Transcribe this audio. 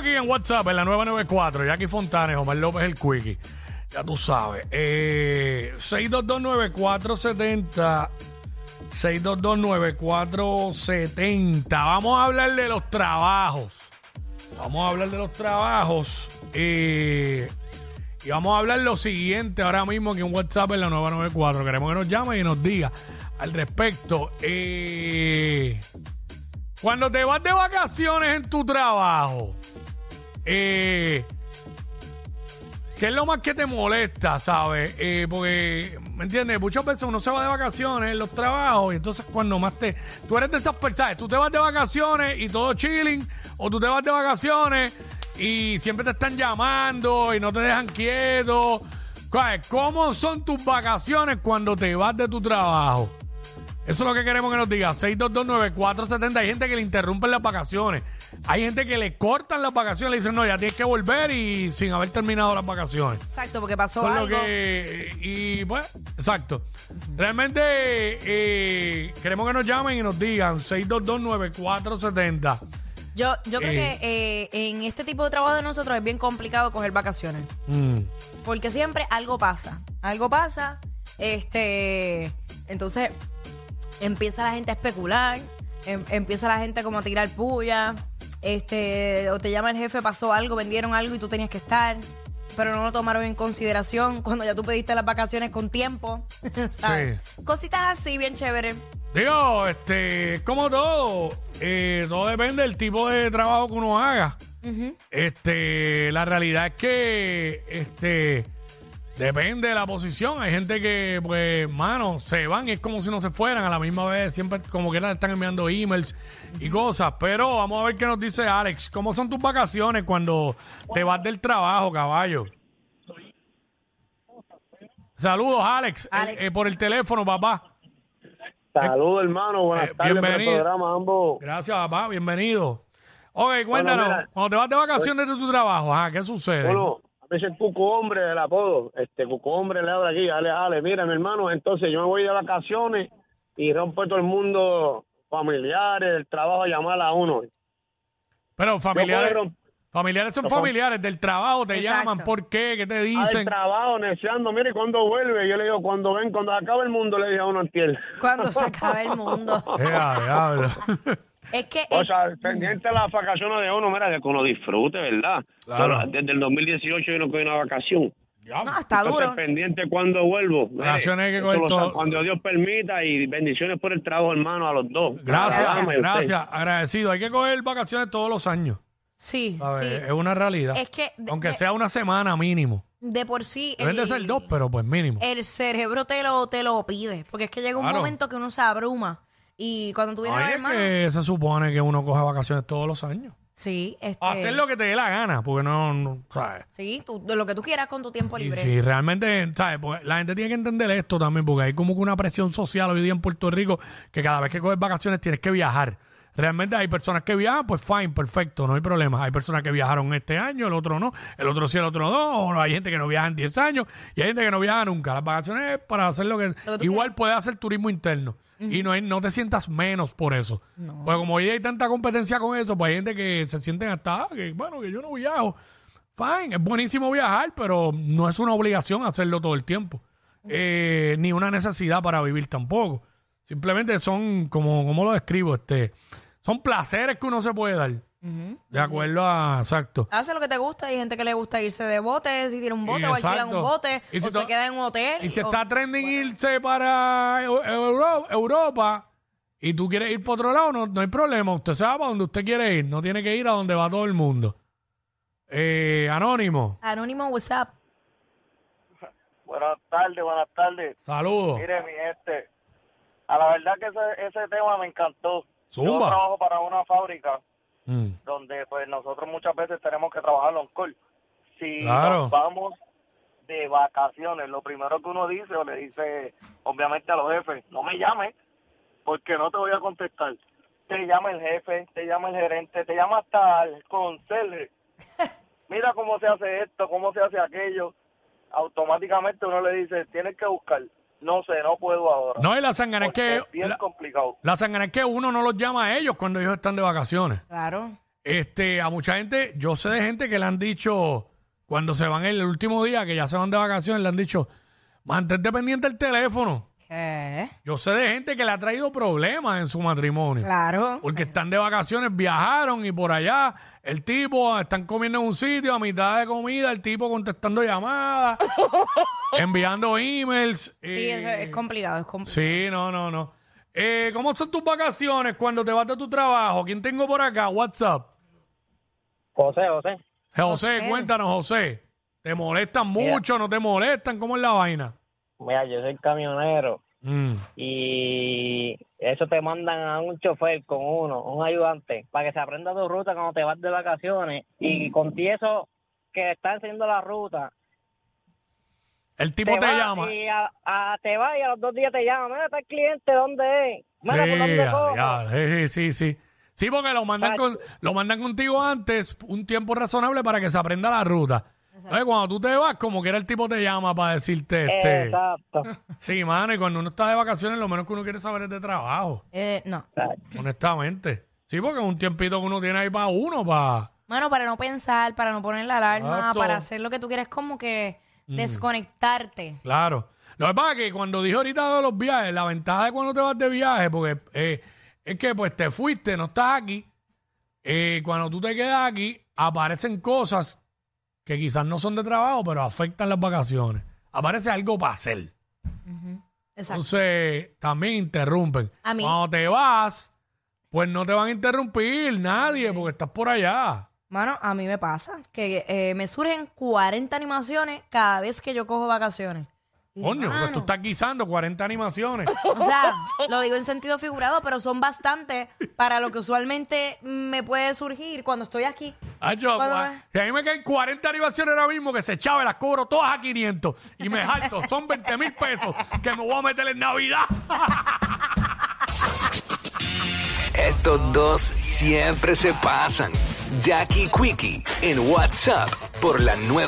aquí en WhatsApp, en la 994, Jackie Fontanes, Omar López el Quickie. Ya tú sabes. Eh, 6229470. 6229470. Vamos a hablar de los trabajos. Vamos a hablar de los trabajos. eh, y vamos a hablar lo siguiente ahora mismo aquí en WhatsApp en la 994. Queremos que nos llame y nos diga al respecto. Eh, cuando te vas de vacaciones en tu trabajo, eh, ¿qué es lo más que te molesta, sabes? Eh, porque, ¿me entiendes? Muchas veces uno se va de vacaciones en los trabajos y entonces cuando más te... Tú eres de esas personas, tú te vas de vacaciones y todo chilling, o tú te vas de vacaciones y siempre te están llamando y no te dejan quieto. ¿Cuál- ¿Cómo son tus vacaciones cuando te vas de tu trabajo? Eso es lo que queremos que nos diga. 6229470. Hay gente que le interrumpen las vacaciones. Hay gente que le cortan las vacaciones. Le dicen, no, ya tienes que volver y sin haber terminado las vacaciones. Exacto, porque pasó lo algo. que. Y pues, exacto. Realmente eh, queremos que nos llamen y nos digan. 6229470. Yo, yo creo Eh. que eh, en este tipo de trabajo de nosotros es bien complicado coger vacaciones. Mm. Porque siempre algo pasa. Algo pasa. Este. Entonces empieza la gente a especular. em- empieza la gente como a tirar puya. Este. O te llama el jefe, pasó algo, vendieron algo y tú tenías que estar. Pero no lo tomaron en consideración cuando ya tú pediste las vacaciones con tiempo. ¿sabes? Cositas así, bien chévere. Digo, este, como todo, eh, todo depende del tipo de trabajo que uno haga. Este, la realidad es que, este, depende de la posición. Hay gente que, pues, mano, se van y es como si no se fueran a la misma vez. Siempre, como que están enviando emails y cosas. Pero vamos a ver qué nos dice Alex. ¿Cómo son tus vacaciones cuando te vas del trabajo, caballo? Saludos, Alex, Alex. eh, eh, por el teléfono, papá. Saludos, hermano. Buenas Eh, tardes por el bienvenido. programa, ambos. Gracias, papá. Bienvenido. Ok, cuéntanos. mira. cuando te vas de vacaciones de tu trabajo, ajá, ¿qué sucede? Bueno, a veces Cuco Hombre del apodo. Este Cuco Hombre le habla aquí. Ale, Ale, mira, mi hermano, entonces yo me voy de vacaciones y rompo todo el mundo familiares, del trabajo a llamar a uno. Pero familiares, familiares son familiares del trabajo, te Exacto. llaman, ¿por qué? ¿Qué te al dicen? trabajo, neceando. Mire, cuando vuelve, yo le digo, cuando ven, cuando acabe el mundo, le dije a uno antier. Cuando se acabe el mundo. Ya, diablo. Es que. O sea, pendiente de las vacaciones de uno, mira, de que uno disfrute, ¿verdad? Claro. Desde el 2018 yo no cogí una vacación. no, está Entonces, duro. pendiente cuando vuelvo. Vacaciones hay que todo. Cuando Dios permita y bendiciones por el trabajo, hermano, a los dos. Gracias, usted. gracias, agradecido. Hay que coger vacaciones todos los años. Sí, sí. Es una realidad. Es que de- Aunque de- sea una semana mínimo. De por sí. Deben de ser dos, pero pues mínimo. El cerebro te lo, te lo pide. Porque es que llega un Claro. momento que uno se abruma. Y cuando tú vienes a Ay, ver, es que se supone que uno coge vacaciones todos los años. Sí, este. Hacer lo que te dé la gana, porque no, no ¿sabes? Sí, tú, lo que tú quieras con tu tiempo Y libre. si realmente, ¿sabes? Porque la gente tiene que entender esto también, porque hay como que una presión social hoy día en Puerto Rico que cada vez que coges vacaciones tienes que viajar. Realmente hay personas que viajan, pues fine, perfecto, no hay problema. Hay personas que viajaron este año, el otro no, el otro sí, el otro no. O hay gente que no viaja en 10 años y hay gente que no viaja nunca. Las vacaciones es para hacer lo que... igual puedes hacer turismo interno. Y no, hay- no te sientas menos por eso. Porque como hoy hay tanta competencia con eso, pues hay gente que se sienten hasta, ah, que bueno, que yo no viajo. Fine, es buenísimo viajar, pero no es una obligación hacerlo todo el tiempo. Eh, ni una necesidad para vivir tampoco. Simplemente son, como, como lo describo, este, son placeres que uno se puede dar. De acuerdo a, exacto. Hace lo que te gusta. Hay gente que le gusta irse de bote, si tiene un bote, Y o alquilan exacto. un bote, Y si o to- se queda en un hotel. Y si o- está trending irse para Eu- Euro- Europa y tú quieres ir para otro lado, no, no hay problema. Usted se va para donde usted quiere ir. No tiene que ir a donde va todo el mundo. Eh, anónimo, Anónimo, WhatsApp. Buenas tardes, buenas tardes. saludos. Mire, mi gente, a la verdad que ese, ese tema me encantó. Yo Zumba. trabajo para una fábrica Mm, donde pues nosotros muchas veces tenemos que trabajar on call. Si Claro. nos vamos de vacaciones, lo primero que uno dice o le dice obviamente a los jefes, no me llames porque no te voy a contestar. Te llama el jefe, te llama el gerente, te llama hasta el conserje. Mira cómo se hace esto, cómo se hace aquello. Automáticamente uno le dice, tienes que buscar. No sé, no puedo ahora. No, y la sangana es que es bien la, complicado. la sangana es que uno no los llama a ellos cuando ellos están de vacaciones. Claro. Este, a mucha gente, yo sé de gente que le han dicho, cuando se van el último día, que ya se van de vacaciones, le han dicho, mantente pendiente el teléfono. ¿Qué? Yo sé de gente que le ha traído problemas en su matrimonio. Claro. Porque están de vacaciones, viajaron y por allá el tipo, están comiendo en un sitio, a mitad de comida, el tipo contestando llamadas, enviando emails. Sí, eh, eso es complicado, es complicado. Sí, no, no, no. Eh, ¿Cómo son tus vacaciones cuando te vas de tu trabajo? ¿Quién tengo por acá? WhatsApp. José, José. José, José. cuéntanos, José. ¿Te molestan mucho? ¿No te molestan? ¿Cómo es la vaina? Mira, yo soy camionero Mm. y eso te mandan a un chofer con uno, un ayudante, para que se aprenda tu ruta cuando te vas de vacaciones y con ti eso que está enseñando la ruta. El tipo te, llama. Y a, a- te va y a los dos días te llama. Mira, está el cliente, ¿dónde es? Mira, ¿por dónde Sí, ya, sí, sí, sí. Sí, porque lo mandan, Tacho. con, lo mandan contigo antes, un tiempo razonable para que se aprenda la ruta. Entonces, cuando tú te vas, como que era el tipo te llama para decirte, este, Exacto. sí, mano, y cuando uno está de vacaciones, lo menos que uno quiere saber es de trabajo, Eh, no. honestamente. Sí, porque es un tiempito que uno tiene ahí para uno, para... Mano, para no pensar, para no poner la alarma, Exacto. para hacer lo que tú quieres, como que desconectarte. Claro. Lo que pasa es que cuando dije ahorita de los viajes, la ventaja de cuando te vas de viaje, porque eh, es que pues te fuiste, no estás aquí. eh, cuando tú te quedas aquí, aparecen cosas que quizás no son de trabajo, pero afectan las vacaciones. Aparece algo para hacer. Exacto. Entonces, también interrumpen. A mí- Cuando te vas, pues no te van a interrumpir nadie, porque estás por allá. Mano, a mí me pasa que eh, me surgen 40 animaciones cada vez que yo cojo vacaciones. Coño, pues tú estás guisando 40 animaciones. O sea, lo digo en sentido figurado, pero son bastantes para lo que usualmente me puede surgir cuando estoy aquí. Hacho, ¿Cuándo cua- es? si a mí me caen 40 animaciones ahora mismo que se echaba y las cobro todas a 500 y me jalto, son 20 mil pesos que me voy a meter en Navidad. Estos dos siempre se pasan. Jackie Quickie en WhatsApp por la nueva